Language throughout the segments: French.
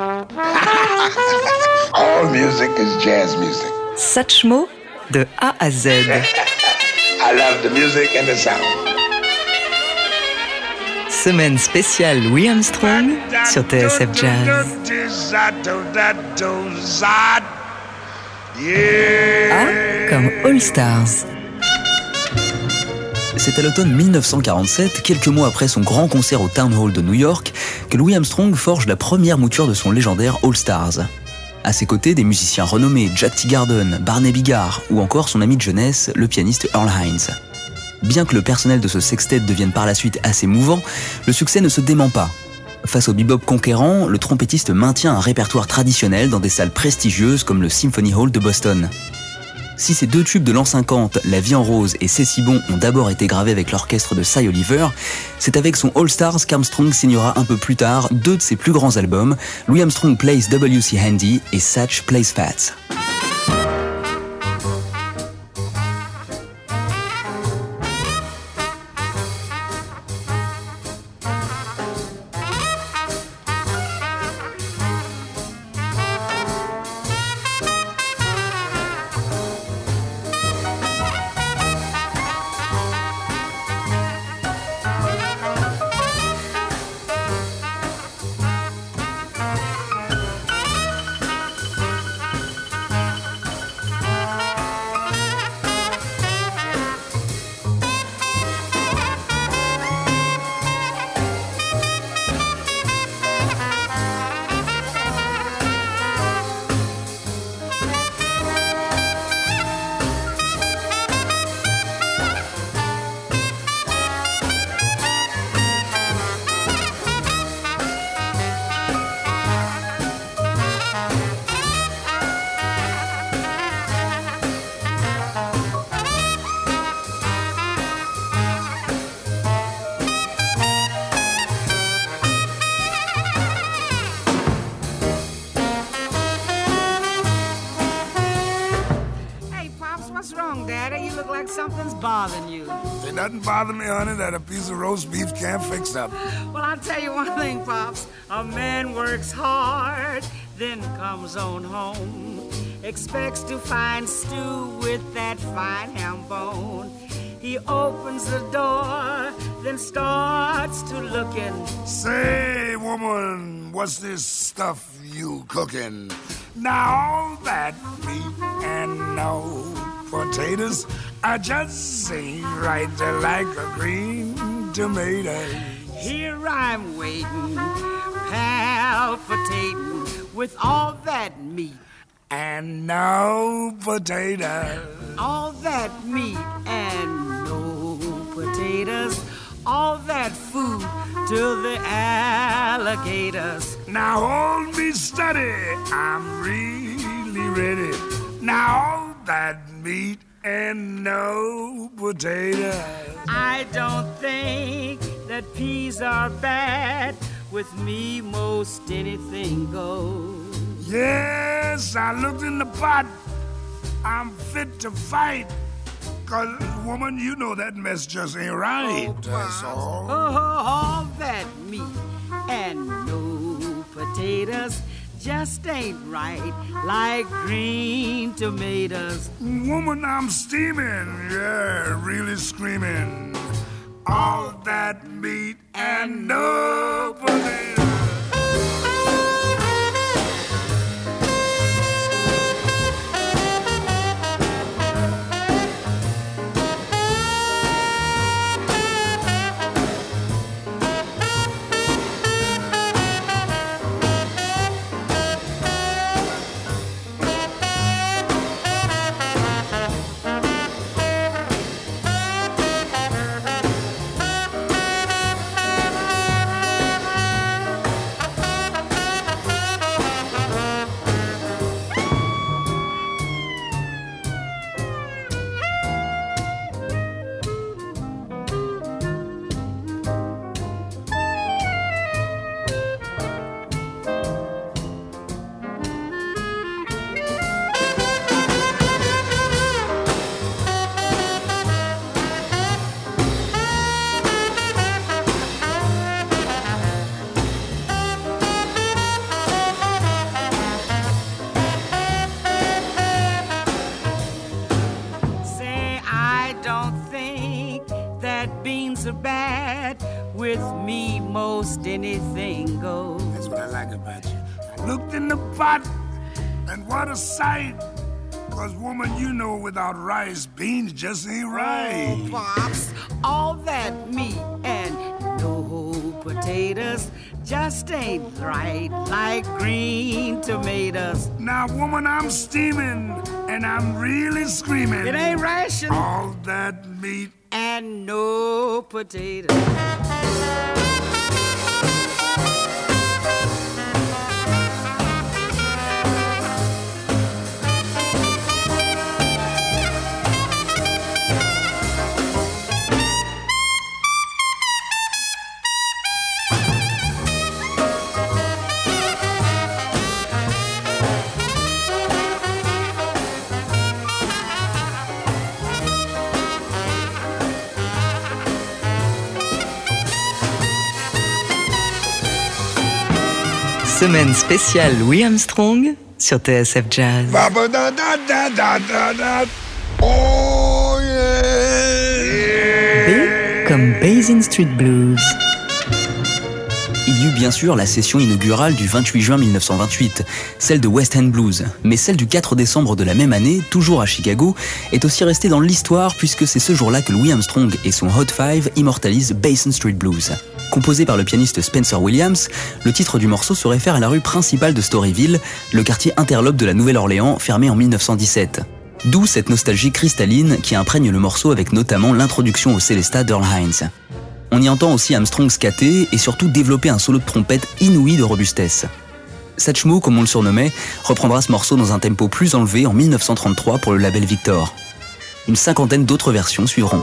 All music is jazz music. Satchmo de A à Z. I love the music and the sound. Semaine spéciale Louis Armstrong sur TSF Jazz. A comme All Stars. C'est à l'automne 1947, quelques mois après son grand concert au Town Hall de New York, que Louis Armstrong forge la première mouture de son légendaire All Stars. À ses côtés, des musiciens renommés Jack Teagarden, Barney Bigard ou encore son ami de jeunesse, le pianiste Earl Hines. Bien que le personnel de ce sextet devienne par la suite assez mouvant, le succès ne se dément pas. Face au bebop conquérant, le trompettiste maintient un répertoire traditionnel dans des salles prestigieuses comme le Symphony Hall de Boston. Si ces deux tubes de l'an 50, La vie en rose et C'est si bon, ont d'abord été gravés avec l'orchestre de Cy Oliver, c'est avec son All Stars qu'Armstrong signera un peu plus tard deux de ses plus grands albums, Louis Armstrong Plays W.C. Handy et Satch Plays Fats. What's wrong, Daddy? You look like something's bothering you. Ain't nothing bother me, honey, that a piece of roast beef can't fix up. Well, I'll tell you one thing, Pops. A man works hard, then comes on home. Expects to find stew with that fine ham bone. He opens the door, then starts to looking. Say, woman, what's this stuff you cooking? Now all that meat and no potatoes, I just ain't right They're like a green tomato. Here I'm waiting, palpitating with all that meat. And no potatoes. All that meat and no potatoes. All that food to the alligators. Now hold me steady, I'm really ready. Now all that meat and no potatoes. I don't think that peas are bad. With me, most anything goes. Yes, I looked in the pot. I'm fit to fight. Cause, woman, you know that mess just ain't right. Oh, That's all. Oh, all that meat and no potatoes just ain't right like green tomatoes. Woman, I'm steaming. Yeah, really screaming. All that meat and no potatoes. Pot, and what a sight. Cause woman, you know without rice, beans just ain't right. Oh, Pops, all that meat and no potatoes just ain't right like green tomatoes. Now, woman, I'm steaming, and I'm really screaming. It ain't ration All that meat. and no potatoes. Semaine spéciale Louis Armstrong sur TSF Jazz. B comme Basin Street Blues. Il y eut bien sûr la session inaugurale du 28 juin 1928, celle de West End Blues, mais celle du 4 décembre de la même année, toujours à Chicago, est aussi restée dans l'histoire puisque c'est ce jour-là que Louis Armstrong et son Hot Five immortalisent Basin Street Blues. Composé par le pianiste Spencer Williams, le titre du morceau se réfère à la rue principale de Storyville, le quartier interlope de la Nouvelle-Orléans, fermé en 1917. D'où cette nostalgie cristalline qui imprègne le morceau avec notamment l'introduction au Célesta d'Earl Hines. On y entend aussi Armstrong scatter et surtout développer un solo de trompette inouï de robustesse. Satchmo, comme on le surnommait, reprendra ce morceau dans un tempo plus enlevé en 1933 pour le label Victor. Une cinquantaine d'autres versions suivront.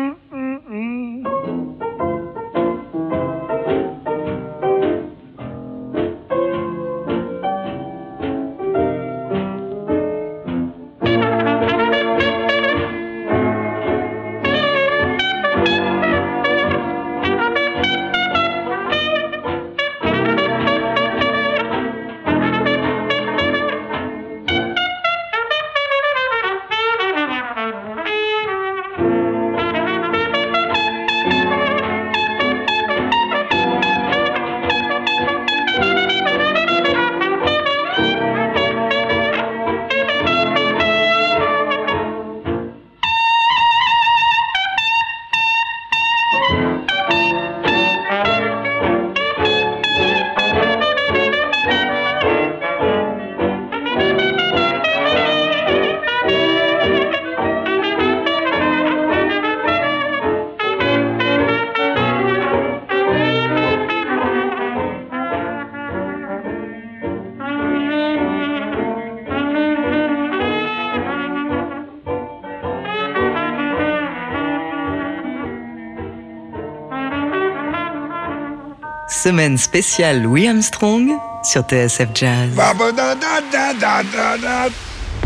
Semaine spéciale Louis Armstrong sur TSF Jazz.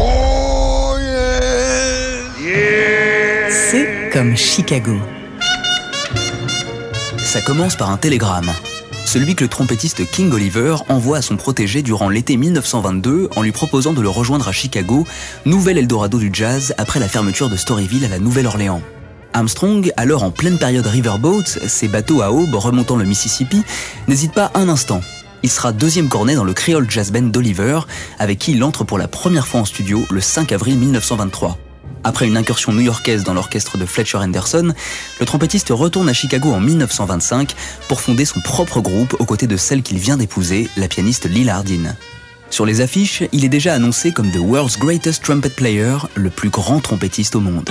Oh yeah, yeah. C'est comme Chicago. Ça commence par un télégramme. Celui que le trompettiste King Oliver envoie à son protégé durant l'été 1922 en lui proposant de le rejoindre à Chicago, nouvel Eldorado du jazz après la fermeture de Storyville à la Nouvelle-Orléans. Armstrong, alors en pleine période riverboat, ses bateaux à aube remontant le Mississippi, n'hésite pas un instant. Il sera deuxième cornet dans le Creole Jazz Band d'Oliver, avec qui il entre pour la première fois en studio le 5 avril 1923. Après une incursion new-yorkaise dans l'orchestre de Fletcher Henderson, le trompettiste retourne à Chicago en 1925 pour fonder son propre groupe aux côtés de celle qu'il vient d'épouser, la pianiste Lila Hardin. Sur les affiches, il est déjà annoncé comme The World's Greatest Trumpet Player, le plus grand trompettiste au monde.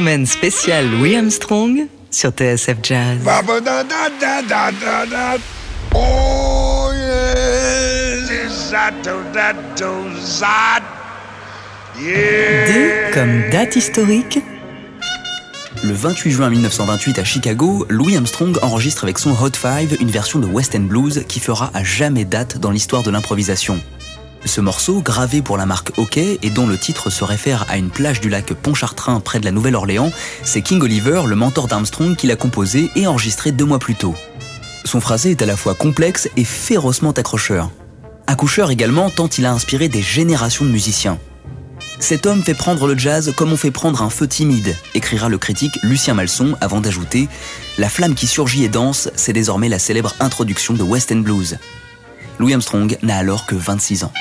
Semaine spéciale Louis Armstrong sur TSF Jazz. Oh yeah. Yeah. D comme date historique. Le 28 juin 1928 à Chicago, Louis Armstrong enregistre avec son Hot Five une version de West End Blues qui fera à jamais date dans l'histoire de l'improvisation. Ce morceau, gravé pour la marque OK et dont le titre se réfère à une plage du lac Pontchartrain près de la Nouvelle-Orléans, c'est King Oliver, le mentor d'Armstrong, qui l'a composé et enregistré deux mois plus tôt. Son phrasé est à la fois complexe et férocement accrocheur. Accoucheur également tant il a inspiré des générations de musiciens. Cet homme fait prendre le jazz comme on fait prendre un feu timide, écrira le critique Lucien Malson avant d'ajouter La flamme qui surgit et danse, c'est désormais la célèbre introduction de West End Blues. Louis Armstrong n'a alors que 26 ans.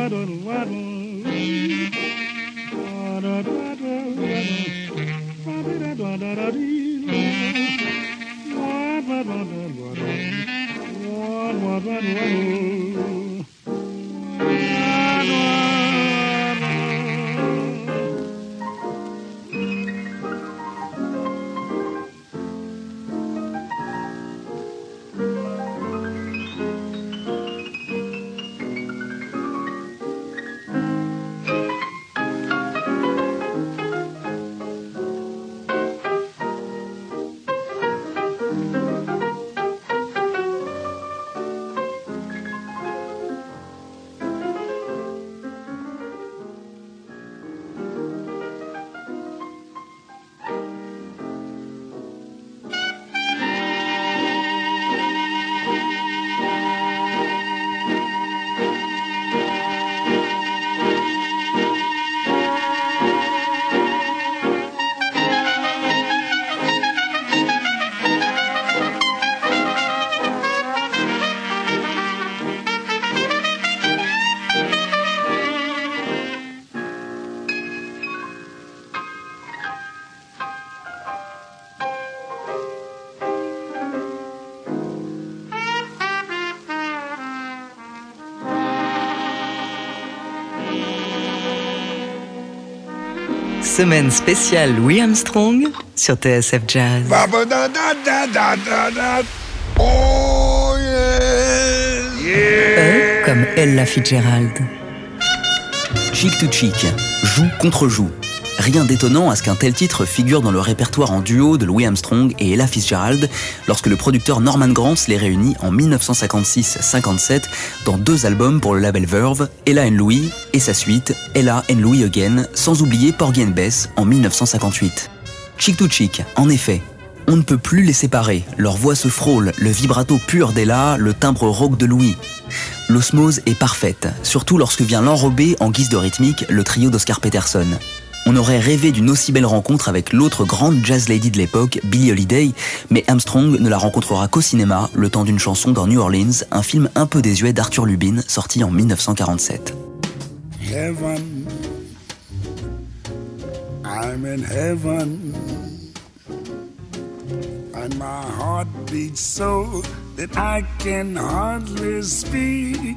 waddle, waddle. Waddle, waddle, waddle. Waddle, waddle, waddle. Semaine spéciale Louis Armstrong sur TSF Jazz. Oh, yes. E comme Ella Fitzgerald. Chic to chic, joue contre joue. Rien d'étonnant à ce qu'un tel titre figure dans le répertoire en duo de Louis Armstrong et Ella Fitzgerald lorsque le producteur Norman Granz les réunit en 1956-57 dans deux albums pour le label Verve, Ella and Louis et sa suite Ella and Louis Again, sans oublier Porgy and Bess en 1958. Chic to chic, en effet, on ne peut plus les séparer. Leurs voix se frôlent, le vibrato pur d'Ella, le timbre rauque de Louis. L'osmose est parfaite, surtout lorsque vient l'enrober en guise de rythmique le trio d'Oscar Peterson. On aurait rêvé d'une aussi belle rencontre avec l'autre grande jazz lady de l'époque, Billie Holiday, mais Armstrong ne la rencontrera qu'au cinéma, le temps d'une chanson dans New Orleans, un film un peu désuet d'Arthur Lubin, sorti en 1947. Heaven. I'm in heaven. And my heart beats so that I can hardly speak.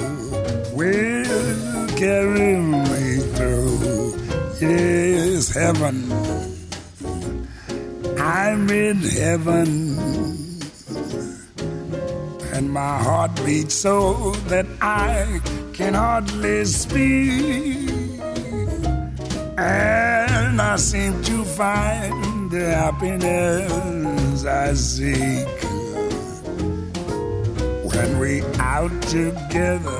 will carry me through. Yes, heaven. I'm in heaven and my heart beats so that I can hardly speak. And I seem to find the happiness I seek when we out together,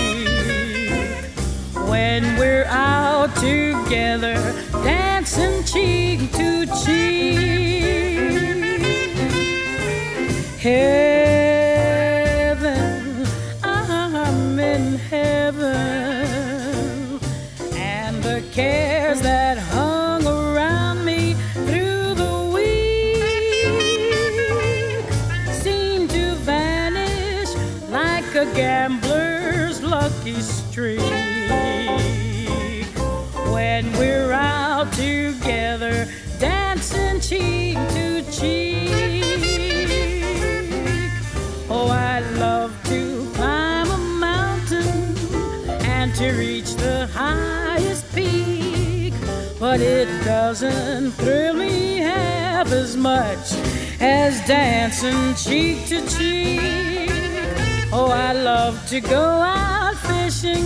when we're out together, dancing cheek to cheek. Heaven, love to go out fishing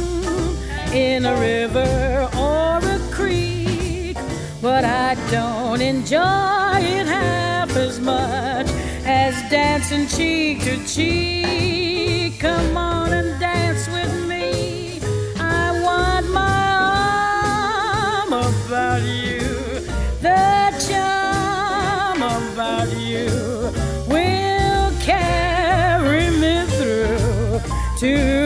in a river or a creek, but I don't enjoy it half as much as dancing cheek to cheek. Come on and dance with me. I want my arm about you, soon.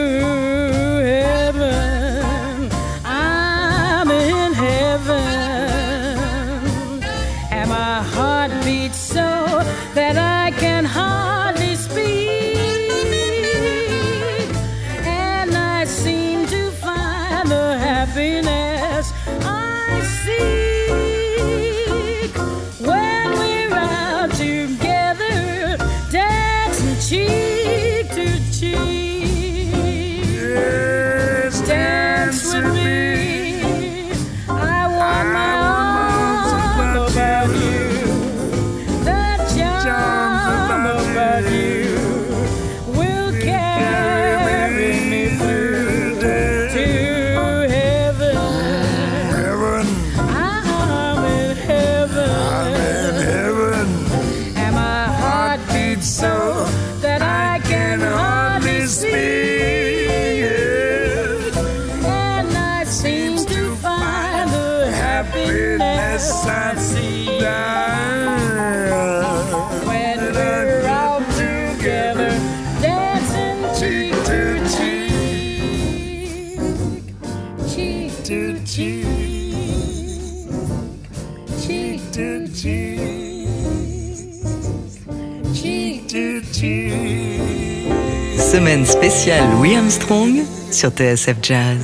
When we're together. Semaine spéciale Louis Armstrong sur TSF Jazz.